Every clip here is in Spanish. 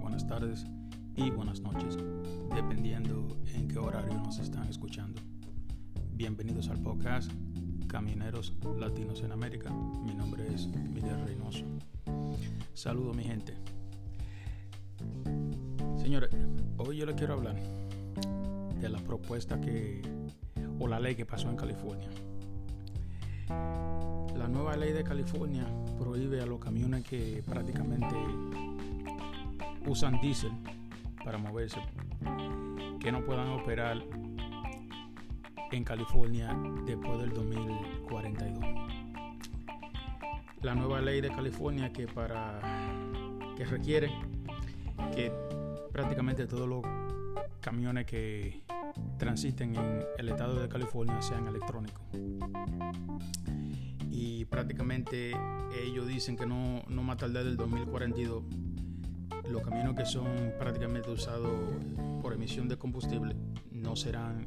buenas tardes y buenas noches, dependiendo en qué horario nos están escuchando. Bienvenidos al podcast Camineros Latinos en América. Mi nombre es Miguel Reynoso. Saludo mi gente. Señores, hoy yo les quiero hablar de la propuesta que o la ley que pasó en California. La nueva ley de California prohíbe a los camiones que prácticamente usan diésel para moverse que no puedan operar en California después del 2042. La nueva ley de California que para que requiere que prácticamente todos los camiones que transiten en el estado de California sean electrónicos. Y prácticamente ellos dicen que no, no más tarde del 2042 los camiones que son prácticamente usados por emisión de combustible no serán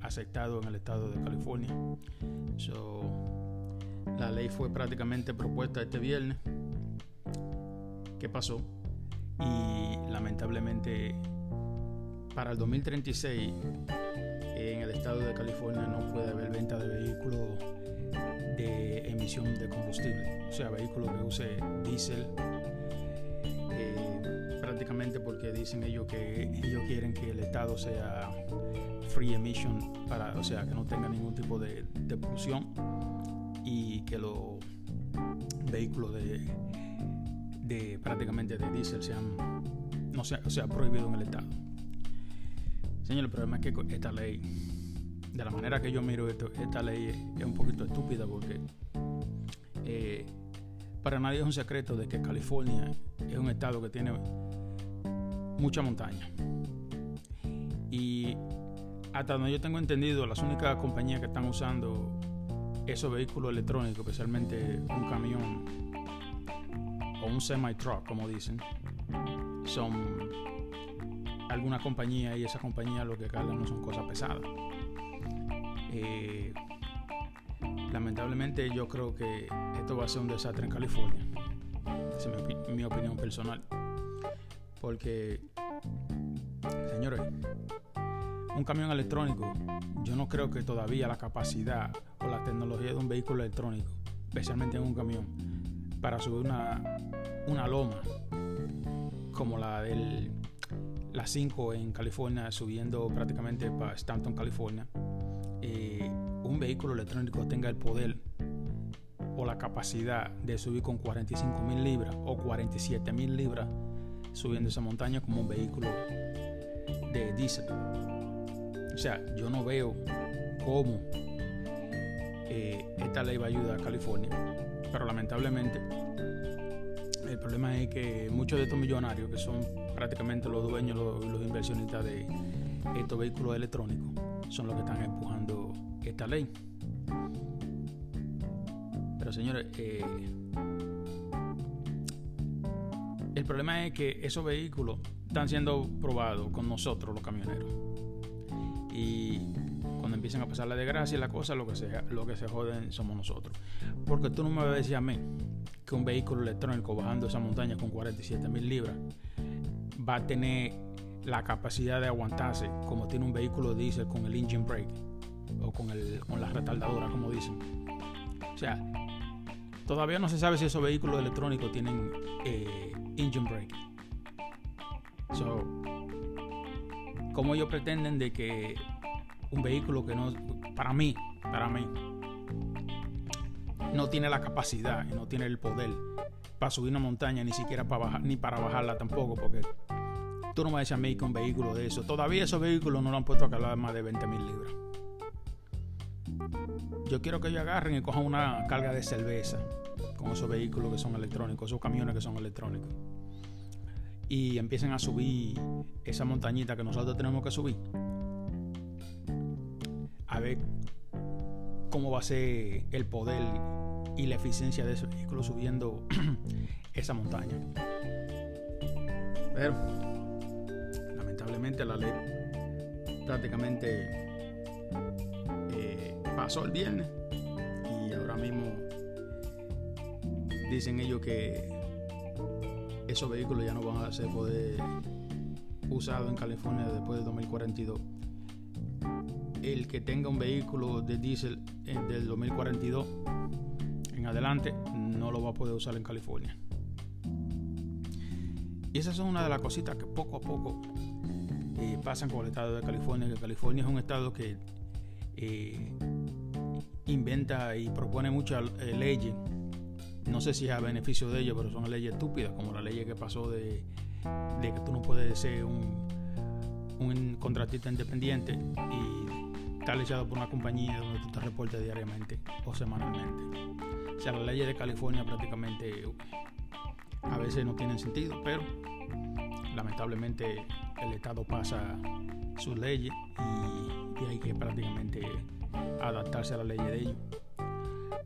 aceptados en el estado de California. la ley fue prácticamente propuesta este viernes. ¿Qué pasó? Y lamentablemente para el 2036 en el estado de California no puede haber venta de vehículos de emisión de combustible, o sea, vehículos que use diésel, prácticamente porque dicen ellos que ellos quieren que el estado sea free emission, para, o sea, que no tenga ningún tipo de, de polución y que los vehículos de, de prácticamente de diésel sean no sea, o sea prohibidos en el estado. Señor, el problema es que esta ley, de la manera que yo miro esto, esta ley es, un poquito estúpida porque eh, para nadie es un secreto de que California es un estado que tiene mucha montaña. Y hasta donde yo tengo entendido, las únicas compañías que están usando esos vehículos electrónicos, especialmente un camión o un semi-truck, como dicen, son alguna compañía y esa compañía lo que cargan no son cosas pesadas. Eh, lamentablemente yo creo que esto va a ser un desastre en California. Esa es mi, opinión personal. Porque, señores, un camión electrónico, yo no creo que todavía la capacidad o la tecnología de un vehículo electrónico, especialmente en un camión, para subir una, una loma como la del las 5 en California, subiendo prácticamente para Stanton, California, eh, un vehículo electrónico tenga el poder o la capacidad de subir con 45 mil libras o 47 mil libras subiendo esa montaña como un vehículo de diésel. O sea, yo no veo cómo eh, esta ley va a ayudar a California, pero lamentablemente el problema es que muchos de estos millonarios, que son prácticamente los dueños, los, los inversionistas de estos vehículos electrónicos, son los que están empujando esta ley. Pero señores, eh, el problema es que esos vehículos están siendo probados con nosotros, los camioneros. Y cuando empiezan a pasar la desgracia y la cosa, lo que se, lo que se joden somos nosotros. Porque tú no me vas a decir mí que un vehículo electrónico bajando esa montaña con 47 mil libras va a tener la capacidad de aguantarse como tiene un vehículo diésel con el engine brake o con, el, con la retardadora, como dicen. O sea, todavía no se sabe si esos vehículos electrónicos tienen eh, engine brake. So, ¿Cómo ellos pretenden de que un vehículo que no, para mí, para mí, no tiene la capacidad y no tiene el poder para subir una montaña, ni siquiera para bajar, ni para bajarla tampoco, porque tú no me vas a mí que un vehículo de eso. Todavía esos vehículos no lo han puesto a cargar más de 20 mil libras. Yo quiero que ellos agarren y cojan una carga de cerveza con esos vehículos que son electrónicos, esos camiones que son electrónicos. Y empiecen a subir esa montañita que nosotros tenemos que subir. A ver cómo va a ser el poder y la eficiencia de ese vehículo subiendo esa montaña. Pero lamentablemente la ley prácticamente pasó el viernes y ahora mismo dicen ellos que esos vehículos ya no van a ser poder usados en California después de 2042. El que tenga un vehículo de diésel eh, del 2042 en adelante no lo va a poder usar en California. Y esas son una de las cositas que poco a poco eh, pasan con el estado de California, que California es un estado que eh, inventa y propone muchas leyes no sé si es a beneficio de ellos, pero son leyes estúpidas, como la ley que pasó de, que tú no puedes ser un, contratista independiente y estar echado por una compañía donde tú te reportes diariamente o semanalmente. O sea, las leyes de California prácticamente a veces no tienen sentido, pero lamentablemente el Estado pasa sus leyes y hay que prácticamente adaptarse a las leyes de ellos.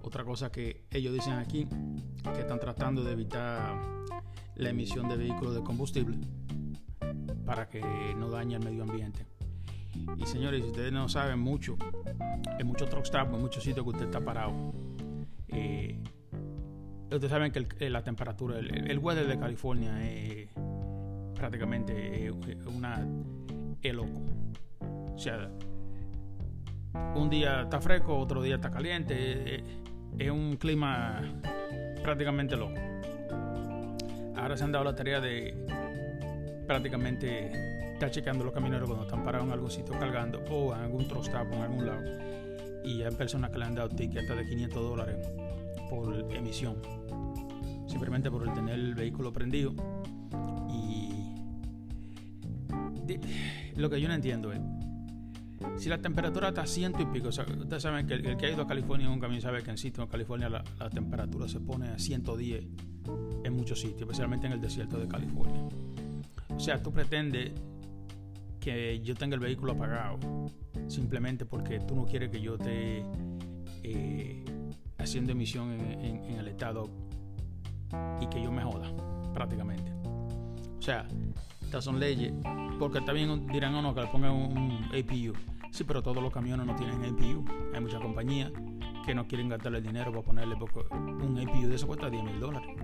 Otra cosa que ellos dicen aquí, que están tratando de evitar la emisión de vehículos de combustible para que no dañe el medio ambiente. Y señores, si ustedes no saben mucho, en muchos truck stops, en muchos sitios que usted está parado, eh, ustedes saben que la temperatura, el, weather de California es prácticamente una es loco. O sea, un día está fresco, otro día está caliente es un clima prácticamente loco. Ahora se han dado la tarea de prácticamente estar chequeando los camineros cuando están parados en algún sitio cargando o en algún trostado en algún lado. Y hay personas que le han dado tickets de 500 dólares por emisión. Simplemente por tener el vehículo prendido. Y lo que yo no entiendo es si la temperatura está a ciento y pico, ustedes saben que el, que ha ido a California en un camino sabe que en sitio en California la, temperatura se pone a 110 en muchos sitios, especialmente en el desierto de California. O sea, tú pretendes que yo tenga el vehículo apagado simplemente porque tú no quieres que yo esté eh, haciendo emisión en, el estado y que yo me joda prácticamente. O sea, estas son leyes, porque también dirán o no que le pongan un APU. Sí, pero todos los camiones no tienen APU. Hay muchas compañías que no quieren gastarle el dinero para ponerle un APU de eso cuesta 10 mil dólares.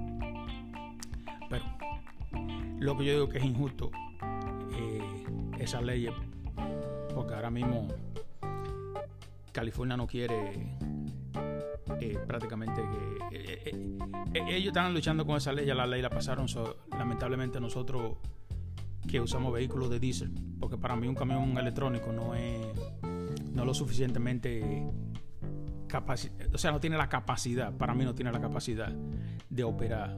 Pero lo que yo digo que es injusto eh, esas leyes, porque ahora mismo California no quiere eh, prácticamente que eh, eh, ellos están luchando con esa ley, ya la ley la pasaron, lamentablemente nosotros que usamos vehículos de diésel, porque para mí un camión electrónico no es no lo suficientemente o sea, no tiene la capacidad, para mí no tiene la capacidad de operar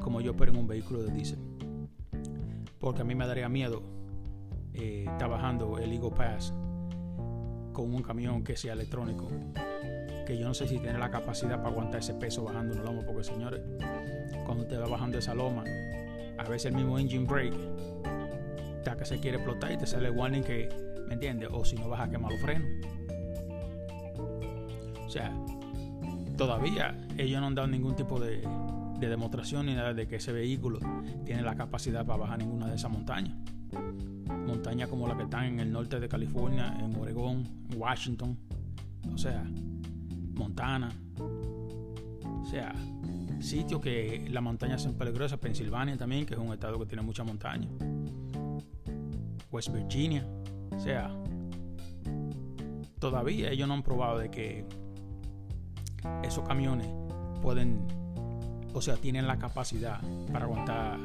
como yo opero en un vehículo de diésel. Porque a mí me daría miedo eh, estar bajando el Eagle Pass con un camión que sea electrónico. Que yo no sé si tiene la capacidad para aguantar ese peso bajando una loma, porque señores, cuando usted va bajando esa loma, a veces el mismo engine brake que se quiere explotar y te sale el warning que, ¿me entiendes? O si no vas a quemar los frenos. O sea, todavía ellos no han dado ningún tipo de, demostración ni nada de que ese vehículo tiene la capacidad para bajar ninguna de esas montañas. Montañas como la que están en el norte de California, en Oregón, Washington, o sea, Montana. O sea, sitios que las montañas son peligrosas, Pensilvania también, que es un estado que tiene mucha montaña, West Virginia, o sea, todavía ellos no han probado de que esos camiones pueden, o sea, tienen la capacidad para aguantar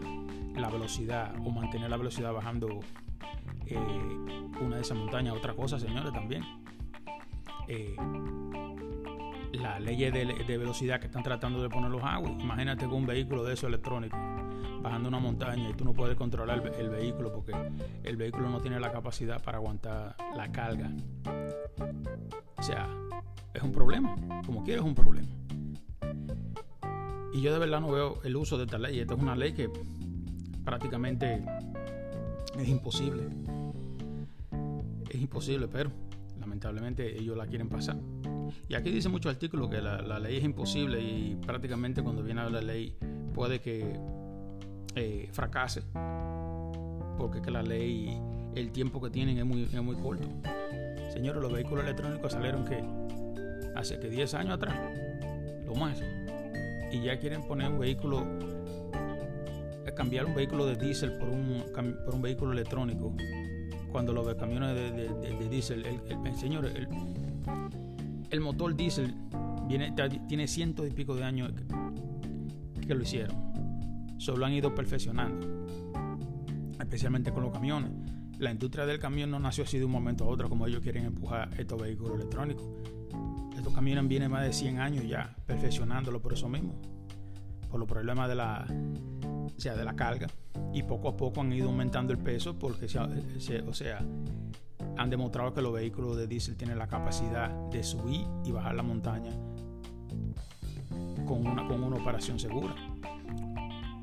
la velocidad o mantener la velocidad bajando eh, una de esas montañas. Otra cosa, señores, también. Eh, la ley de, velocidad que están tratando de poner los aguas. Imagínate con un vehículo de eso electrónico bajando una montaña y tú no puedes controlar el, vehículo porque el vehículo no tiene la capacidad para aguantar la carga. O sea, es un problema. Como quieres, es un problema. Y yo de verdad no veo el uso de esta ley. Esta es una ley que prácticamente es imposible. Es imposible, pero lamentablemente ellos la quieren pasar. Y aquí dice mucho artículo que la, ley es imposible y prácticamente cuando viene a la ley puede que eh, fracase. Porque que la ley, el tiempo que tienen es muy, es muy corto. Señores, los vehículos electrónicos salieron que hace que 10 años atrás, lo más. Y ya quieren poner un vehículo cambiar un vehículo de diésel por un, por un vehículo electrónico, cuando los camiones de, de, diésel, el, señor, el, motor diésel viene, tiene cientos y pico de años que, lo hicieron. Solo han ido perfeccionando, especialmente con los camiones. La industria del camión no nació así de un momento a otro como ellos quieren empujar estos vehículos electrónicos. Estos camiones vienen más de 100 años ya perfeccionándolo por eso mismo por los problemas de la, sea, de la carga. Y poco a poco han ido aumentando el peso porque, o sea, han demostrado que los vehículos de diésel tienen la capacidad de subir y bajar la montaña con una, con una operación segura.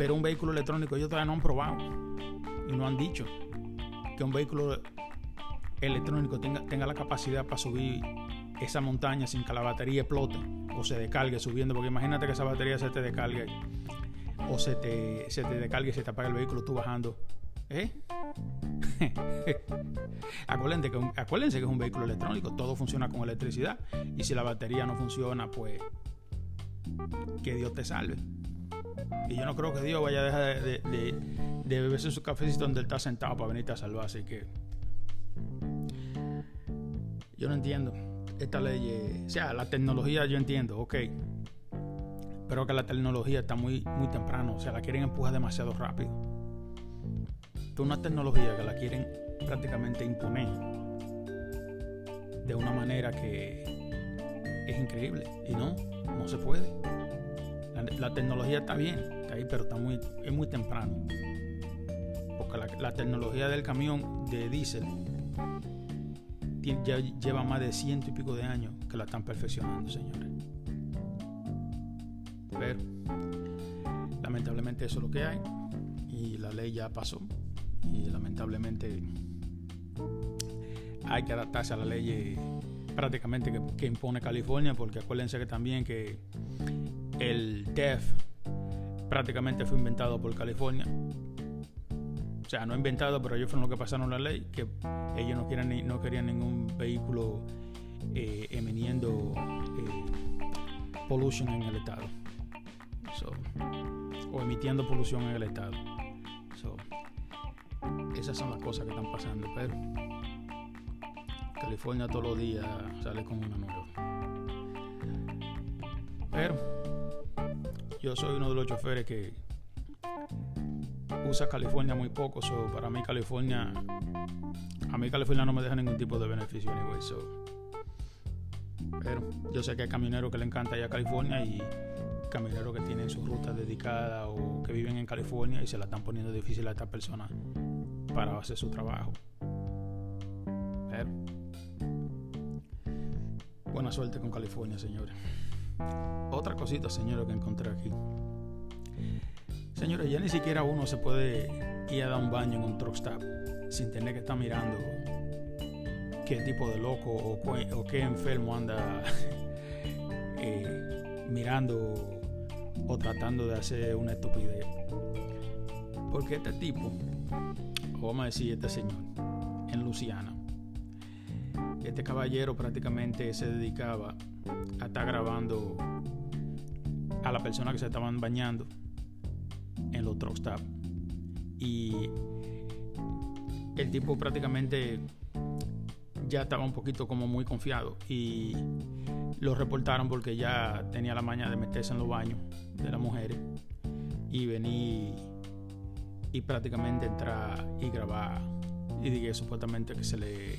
Pero un vehículo electrónico ellos todavía no han probado y no han dicho que un vehículo electrónico tenga, tenga la capacidad para subir esa montaña sin que la batería explote o se descargue subiendo, porque imagínate que esa batería se te descargue o se te, se te descargue y se te apaga el vehículo tú bajando. ¿Eh? acuérdense, que, acuérdense que es un vehículo electrónico, todo funciona con electricidad y si la batería no funciona, pues que Dios te salve. Y yo no creo que Dios vaya a dejar de, de, de beberse su cafecito donde él está sentado para venirte a salvar, así que yo no entiendo esta ley, eh, o sea, la tecnología yo entiendo, ok, pero que la tecnología está muy, muy temprano, o sea, la quieren empujar demasiado rápido. Es una tecnología que la quieren prácticamente imponer de una manera que es increíble y no, no se puede. La, tecnología está bien, ahí, pero está muy, es muy temprano. Porque la, tecnología del camión de diésel ya lleva más de ciento y pico de años que la están perfeccionando, señores. Pero lamentablemente eso es lo que hay y la ley ya pasó y lamentablemente hay que adaptarse a la ley prácticamente que, impone California porque acuérdense que también que el DEF prácticamente fue inventado por California o sea, no inventado, pero ellos fueron los que pasaron la ley, que ellos no, querían, no querían ningún vehículo eh, emitiendo eh, pollution en el estado. o emitiendo polución en el estado. esas son las cosas que están pasando, pero California todos los días sale con una nueva. Pero yo soy uno de los choferes que usa California muy poco, so para mí California, a mí California no me deja ningún tipo de beneficio anyway, so. Pero yo sé que hay camioneros que le encanta ir a California y camioneros que tienen sus rutas dedicadas o que viven en California y se la están poniendo difícil a estas personas para hacer su trabajo. Pero buena suerte con California, señores. Otra cosita, señores, que encontré aquí. Señores, ya ni siquiera uno se puede ir a dar un baño en un truck stop sin tener que estar mirando qué tipo de loco o, qué enfermo anda eh, mirando o tratando de hacer una estupidez. Porque este tipo, o vamos a decir este señor, en Luciana, este caballero prácticamente se dedicaba a estar grabando a la persona que se estaban bañando en los truck stop. Y el tipo prácticamente ya estaba un poquito como muy confiado y lo reportaron porque ya tenía la maña de meterse en los baños de las mujeres y venir y prácticamente entrar y grabar y dije supuestamente que se le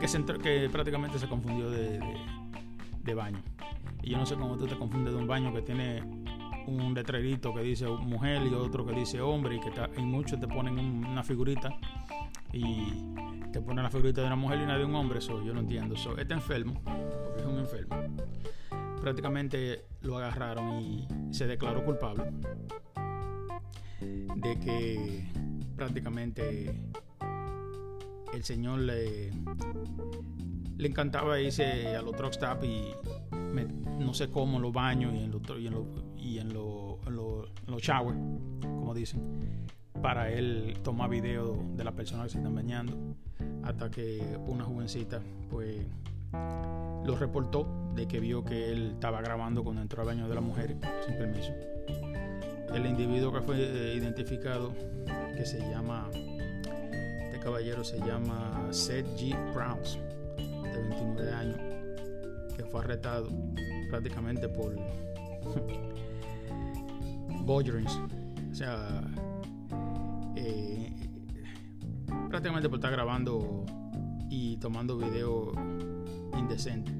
que, se que prácticamente se confundió de baño y yo no sé cómo tú te confundes de un baño que tiene un letrerito que dice mujer y otro que dice hombre y que en muchos te ponen una figurita y te ponen la figurita de una mujer y una de un hombre, eso yo no entiendo. eso este enfermo, porque es un enfermo, prácticamente lo agarraron y se declaró culpable de que prácticamente el señor le, le encantaba irse a los truck stop y no sé cómo en los baños y en los, y en los, como dicen, para él tomar video de las personas que se están bañando. Hasta que una jovencita, pues, lo reportó de que vio que él estaba grabando cuando entró al baño de la mujer sin permiso. el individuo que fue eh, identificado, que se llama, este caballero se llama Seth G. Browns, de 29 años, fue arrestado prácticamente por Bogerings, o sea, eh, prácticamente por estar grabando y tomando video indecente.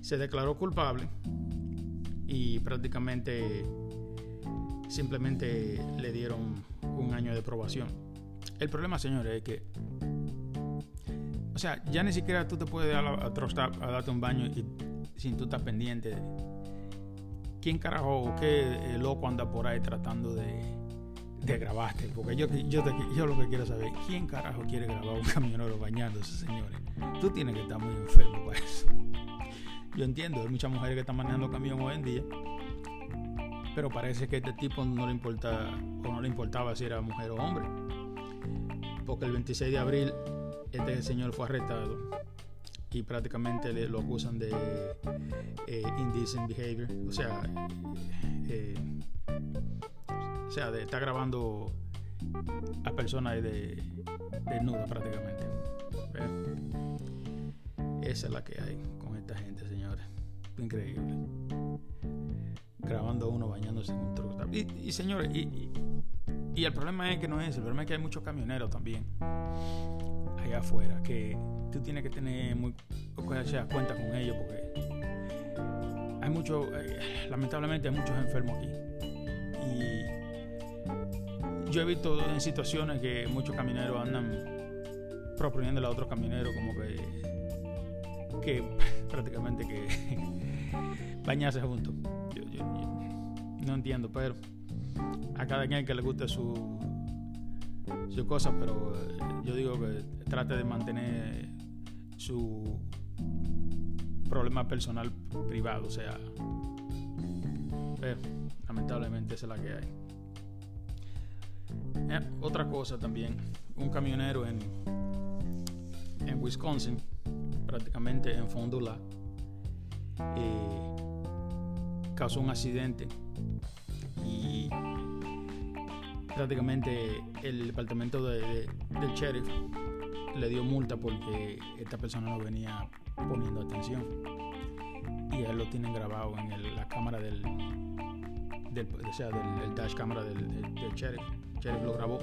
Se declaró culpable y prácticamente simplemente le dieron un año de probación. El problema, señores, es que, sea, ya ni siquiera tú te puedes dar a, a, darte un baño y, sin tú estar pendiente quién carajo o qué loco anda por ahí tratando de, grabarte. Porque yo, lo que quiero saber, ¿quién carajo quiere grabar un camionero bañándose, señores? Tú tienes que estar muy enfermo para eso. Yo entiendo, hay muchas mujeres que están manejando camión hoy en día, pero parece que este tipo no le importa o no le importaba si era mujer o hombre. Porque el 26 de abril este señor fue arrestado y prácticamente le, lo acusan de eh, indecent behavior, o sea, eh, o sea, de estar grabando a personas de desnuda prácticamente. Esa es la que hay con esta gente, señores. Increíble. Grabando a uno bañándose en un truco. Y, señores, y, y, el problema es que no es. El problema es que hay muchos camioneros también allá afuera que tú tienes que tener muy cuenta con ellos porque hay mucho, eh, lamentablemente hay muchos enfermos aquí. Y yo he visto en situaciones que muchos camineros andan proponiéndole a otros camineros como que que prácticamente que bañarse juntos. Yo, no entiendo, pero a cada quien que le guste su su cosa, pero eh, yo digo que trate de mantener su problema personal privado, o sea, pero lamentablemente esa es la que hay. Eh, otra cosa también, un camionero en, en Wisconsin prácticamente en Fondula, eh, causó un accidente prácticamente el departamento del sheriff le dio multa porque esta persona no venía poniendo atención y él lo tienen grabado en la cámara del, del, o sea, del, dash cámara del, sheriff. El sheriff lo grabó.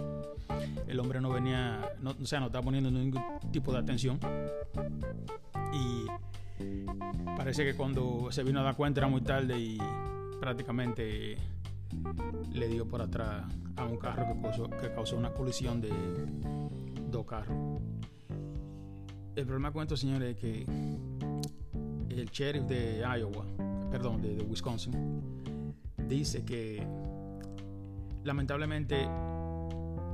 El hombre no venía, no, o sea, no estaba poniendo ningún tipo de atención y parece que cuando se vino a dar cuenta era muy tarde y prácticamente le dio por atrás a un carro que causó, una colisión de dos carros. El problema con esto, señores, es que el sheriff de Iowa, perdón, de, Wisconsin, dice que lamentablemente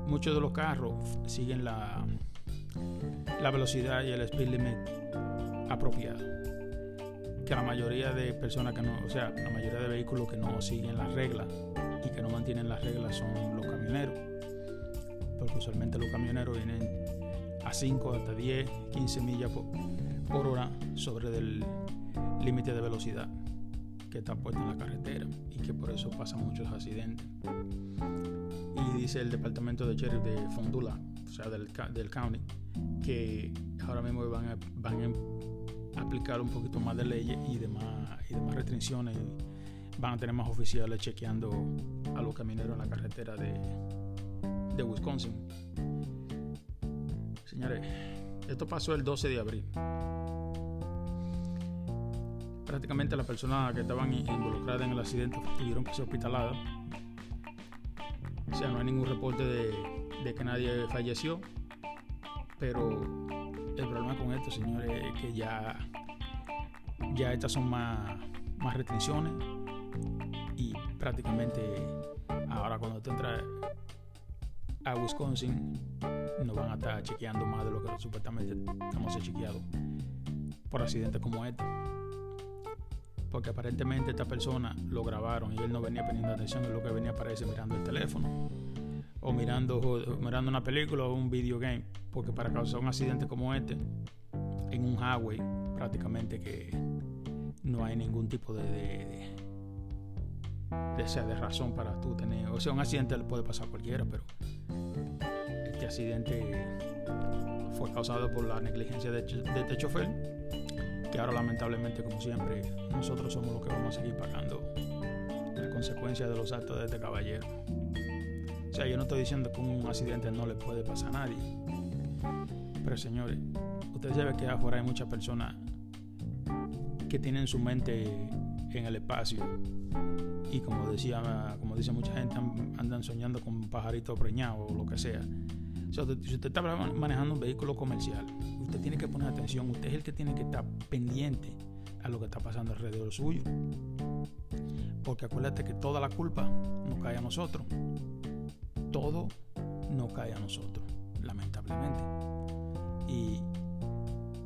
muchos de los carros siguen la, la velocidad y el speed limit apropiado. Que la mayoría de personas que no, o sea, la mayoría de vehículos que no siguen las reglas y que no mantienen las reglas son los camioneros. Porque usualmente los camioneros vienen a 5 hasta 10, 15 millas por, hora sobre el límite de velocidad que está puesto en la carretera y que por eso pasan muchos accidentes. Y dice el departamento de sheriff de Fondula, o sea, del, del county, que ahora mismo van van a aplicar un poquito más de leyes y demás, y demás restricciones. Van a tener más oficiales chequeando a los camineros en la carretera de, de Wisconsin. Señores, esto pasó el 12 de abril. Prácticamente las personas que estaban involucradas en el accidente tuvieron que ser hospitaladas. O sea, no hay ningún reporte de, de que nadie falleció. Pero el problema con esto, señores, es que ya, ya estas son más, más restricciones y prácticamente ahora cuando tú entras a Wisconsin nos van a estar chequeando más de lo que supuestamente estamos chequeados por accidentes como este. Porque aparentemente esta persona lo grabaron y él no venía poniendo atención, es lo que venía parece mirando el teléfono o mirando, una película o un video game. Porque para causar un accidente como este, en un highway, prácticamente que no hay ningún tipo de, sea de razón para tú tener. O sea, un accidente le puede pasar a cualquiera, pero este accidente fue causado por la negligencia de, de este chofer, que ahora lamentablemente, como siempre, nosotros somos los que vamos a seguir pagando las consecuencias de los actos de este caballero. O sea, yo no estoy diciendo que un accidente no le puede pasar a nadie. Pero señores, ustedes saben que afuera hay muchas personas que tienen su mente en el espacio. Y como decía como dice mucha gente andan soñando con un pajarito preñado o lo que sea. Si usted está manejando un vehículo comercial usted tiene que poner atención usted es el que tiene que estar pendiente a lo que está pasando alrededor suyo. Porque acuérdate que toda la culpa no cae a nosotros todo no cae a nosotros lamentablemente y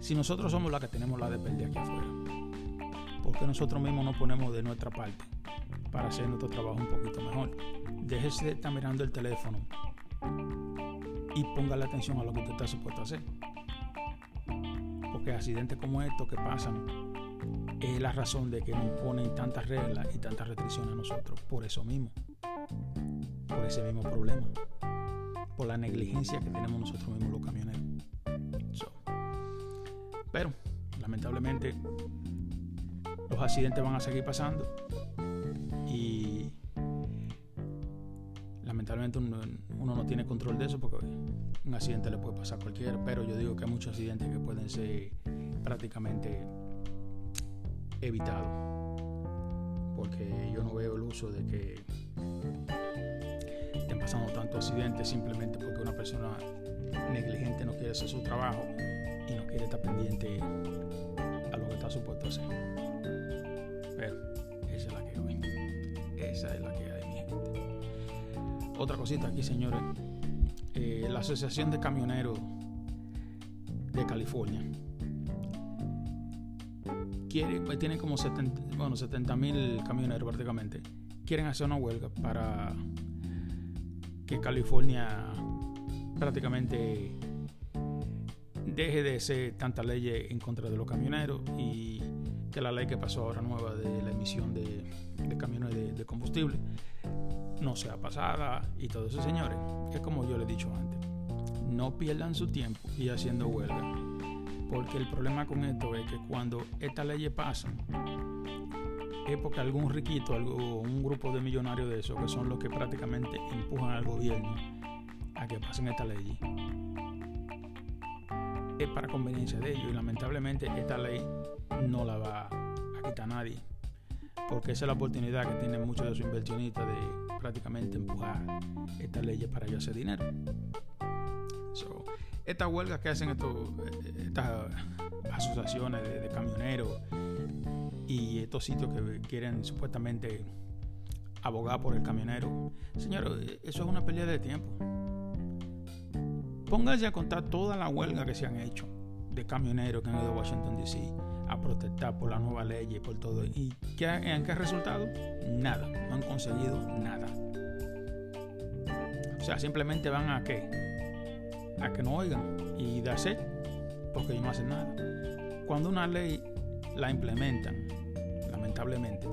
si nosotros somos la que tenemos la de aquí afuera porque nosotros mismos nos ponemos de nuestra parte para hacer nuestro trabajo un poquito mejor. Déjese de estar mirando el teléfono y ponga la atención a lo que usted está supuesto a hacer. Porque accidentes como estos que pasan es la razón de que nos ponen tantas reglas y tantas restricciones a nosotros. Por eso mismo. Ese mismo problema. Por la negligencia que tenemos nosotros mismos los camioneros. pero, lamentablemente, los accidentes van a seguir pasando y lamentablemente uno, no tiene control de eso porque un accidente le puede pasar a cualquiera, pero yo digo que hay muchos accidentes que pueden ser prácticamente evitados porque yo no veo el uso de que pasando tantos accidentes simplemente porque una persona negligente no quiere hacer su trabajo y no quiere estar pendiente a lo que está supuesto hacer. Pero esa es la que hoy. Esa es la que hay, mi gente. Otra cosita aquí, señores. Eh, la Asociación de Camioneros de California quiere, pues, tiene como 70 bueno, 70 mil camioneros prácticamente. Quieren hacer una huelga para que California prácticamente deje de ser tanta ley en contra de los camioneros y que la ley que pasó ahora nueva de la emisión de, camiones de, combustible no sea pasada y todo eso, señores. Es como yo le he dicho antes, no pierdan su tiempo y haciendo huelga, porque el problema con esto es que cuando estas leyes pasan, porque algún riquito, algo, un grupo de millonarios de esos, que son los que prácticamente empujan al gobierno a que pasen esta ley, es para conveniencia de ellos y lamentablemente esta ley no la va a quitar nadie porque esa es la oportunidad que tienen muchos de sus inversionistas de prácticamente empujar estas leyes para ellos hacer dinero. estas huelgas que hacen estas asociaciones de, camioneros y estos sitios que quieren supuestamente abogar por el camionero, señores, eso es una pelea de tiempo. Pónganse a contar toda la huelga que se han hecho de camioneros que han ido a Washington DC a protestar por la nueva ley y por todo. ¿Y qué, en qué resultado? Nada, no han conseguido nada. O sea, simplemente van a qué? A que no oigan y de hacer, porque no hacen nada. Cuando una ley la implementan, lamentablemente,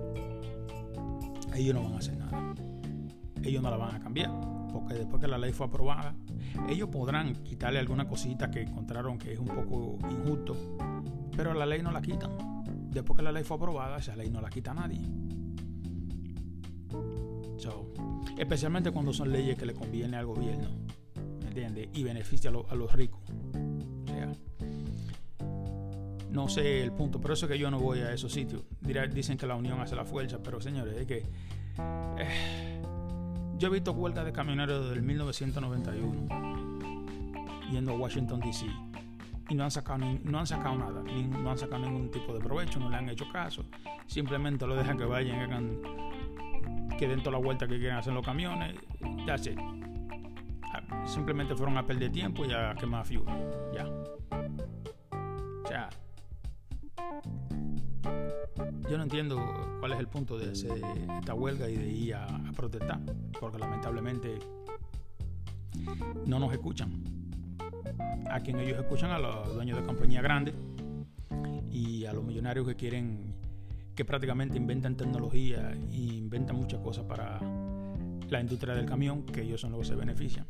ellos no van a hacer nada. Ellos no la van a cambiar, porque después que la ley fue aprobada, ellos podrán quitarle alguna cosita que encontraron que es un poco injusto, pero la ley no la quitan. Después que la ley fue aprobada, esa ley no la quita nadie. especialmente cuando son leyes que le conviene al gobierno, ¿me entiendes? Y beneficia a, los ricos. No sé el punto, pero eso es que yo no voy a esos sitios. Dicen que la unión hace la fuerza, pero señores, es que... Eh, yo he visto huelgas de camioneros desde el 1991 yendo a Washington DC y no han sacado, no han sacado nada, no han sacado ningún tipo de provecho, no le han hecho caso. Simplemente lo dejan que vayan, que, hagan, que den toda la vuelta que quieran hacer los camiones. Ya sé. Ah, simplemente fueron a perder tiempo y a quemar fuel. Ya. O sea, yo no entiendo cuál es el punto de hacer esta huelga y de ir a, protestar, porque lamentablemente no nos escuchan. A quien ellos escuchan a los dueños de compañías grandes y a los millonarios que quieren que prácticamente inventan tecnología e inventan muchas cosas para la industria del camión, que ellos son los que se benefician.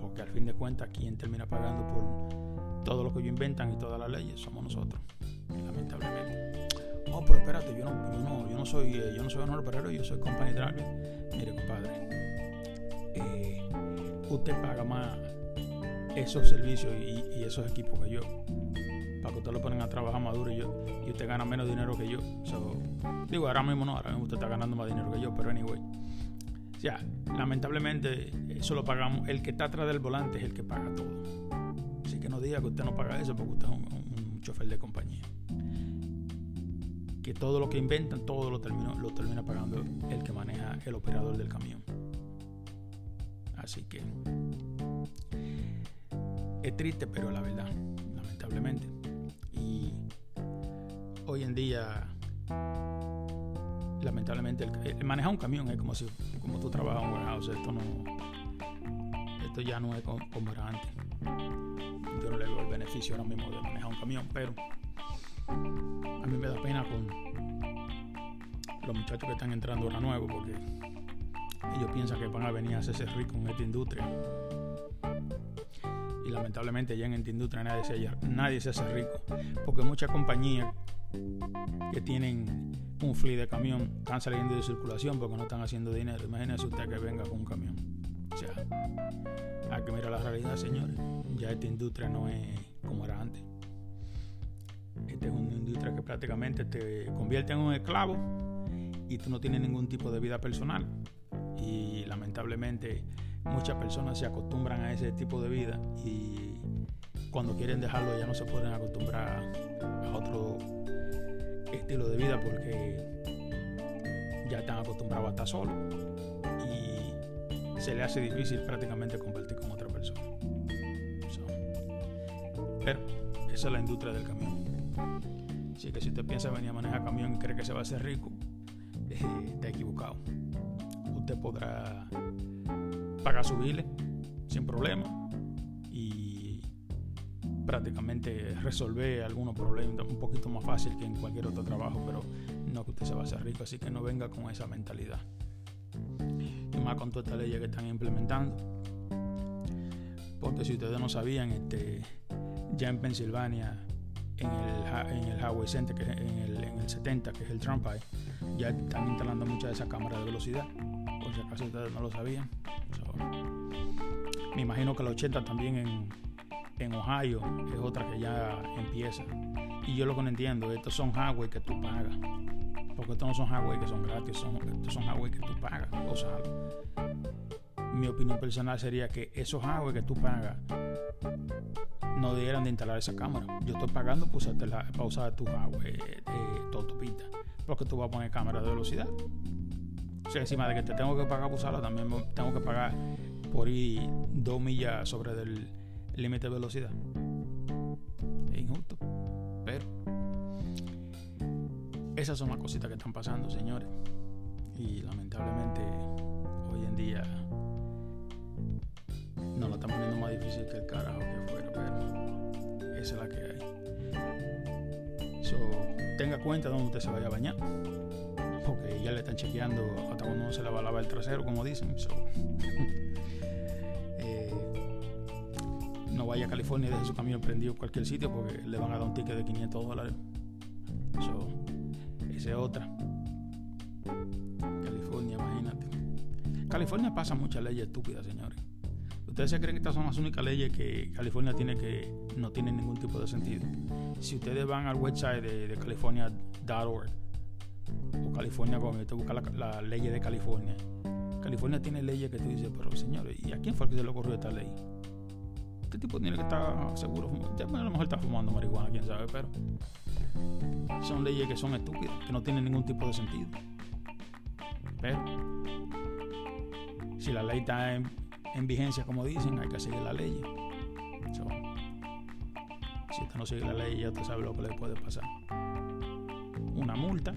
Porque al fin de cuentas, quien termina pagando por todo lo que ellos inventan y todas las leyes somos nosotros, lamentablemente. Oh, pero espérate, yo no, yo no, yo no soy, eh, yo no soy honor operero, yo soy company driver. Mire, compadre, eh, usted paga más esos servicios y, esos equipos que yo para que usted lo ponen a trabajar más duro y, yo, y usted gana menos dinero que yo. digo, ahora mismo no, ahora mismo usted está ganando más dinero que yo, pero anyway. O sea, lamentablemente eso lo pagamos. El que está atrás del volante es el que paga todo. Así que no diga que usted no paga eso porque usted es un, chofer de compañía. Que todo lo que inventan, todo lo termina, lo termina pagando el que maneja el operador del camión. Así que es triste, pero la verdad, lamentablemente hoy en día, lamentablemente, el, manejar un camión es como si como tú trabajas en un. Esto no, esto ya no es como, era antes. Yo no le veo el beneficio ahora mismo de manejar un camión, pero a mí me da pena con los muchachos que están entrando ahora nuevo porque ellos piensan que van a venir a hacerse ricos en esta industria y lamentablemente ya en esta industria nadie se, nadie se hace rico porque muchas compañías que tienen un fleet de camión están saliendo de circulación porque no están haciendo dinero. Imagínese usted que venga con un camión. O sea, hay que mirar la realidad, señores. Ya esta industria no es como era antes. Esta es una industria que prácticamente te convierte en un esclavo y tú no tienes ningún tipo de vida personal. Y lamentablemente muchas personas se acostumbran a ese tipo de vida y cuando quieren dejarlo ya no se pueden acostumbrar a otro estilo de vida porque ya están acostumbrados a estar solos y se le hace difícil prácticamente compartir con otra persona. pero esa es la industria del camión. Así que si usted piensa venir a manejar camión y cree que se va a hacer rico, eh, está equivocado. Usted podrá pagar su biles sin problema prácticamente resolver algunos problemas un poquito más fácil que en cualquier otro trabajo, pero no que usted se va a hacer rico, así que no venga con esa mentalidad. Y más con toda esta ley que están implementando. Porque si ustedes no sabían, este, ya en Pensilvania, en el, en el Highway Center, que es en el, en el 70, que es el Turnpike, ya están instalando muchas de esas cámaras de velocidad. Por si acaso ustedes no lo sabían. me imagino que el 80 también en, en Ohio es otra que ya empieza. Y yo lo que no entiendo, estos son highway que tú pagas. Porque estos no son highway que son gratis, son, estos son highway que tú pagas. O sea, mi opinión personal sería que esos highway que tú pagas no debieran de instalar esa cámara. Yo estoy pagando para, usarte la, para usar tu highway, eh. Porque tú vas a poner cámara de velocidad. O sea, encima de que te tengo que pagar para usarla, también tengo que pagar por ir dos millas sobre del límite de velocidad. Es injusto. Pero esas son las cositas que están pasando, señores. Y lamentablemente hoy en día están poniendo más difícil que el carajo que fuera, pero esa es la que hay. So, tenga cuenta donde usted se vaya a bañar. Porque ya le están chequeando hasta cuando uno se le va lavar el trasero, como dicen. So. no vaya a California y deje su camión prendido en cualquier sitio porque le van a dar un ticket de 500 dólares. Eso, esa es otra. California, imagínate. California pasa muchas leyes estúpidas, señores. Ustedes se creen que estas son las únicas leyes que California tiene que no tienen ningún tipo de sentido. Si ustedes van al website de, de california.org o California con usted busca la, la ley de California. California tiene leyes que tú dices, pero señores, ¿y a quién fue que se le ocurrió esta ley? este tipo tiene que estar seguro. Ya, a lo mejor está fumando marihuana, quién sabe, pero son leyes que son estúpidas, que no tienen ningún tipo de sentido. Pero si la ley está en, vigencia, como dicen, hay que seguir la ley. si usted no sigue la ley, ya usted sabe lo que le puede pasar. Una multa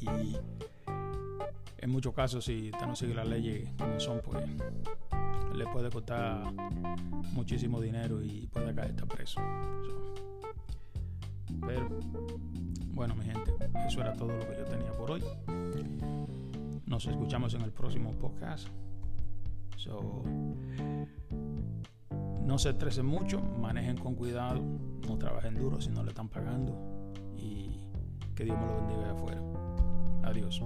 y en muchos casos si usted no sigue la ley como son, pues le puede costar muchísimo dinero y puede caer preso. pero Bueno, mi gente, eso era todo lo que yo tenía por hoy. Nos escuchamos en el próximo podcast. So, no se estresen mucho, manejen con cuidado, no trabajen duro si no le están pagando y que Dios me lo bendiga de afuera. Adiós.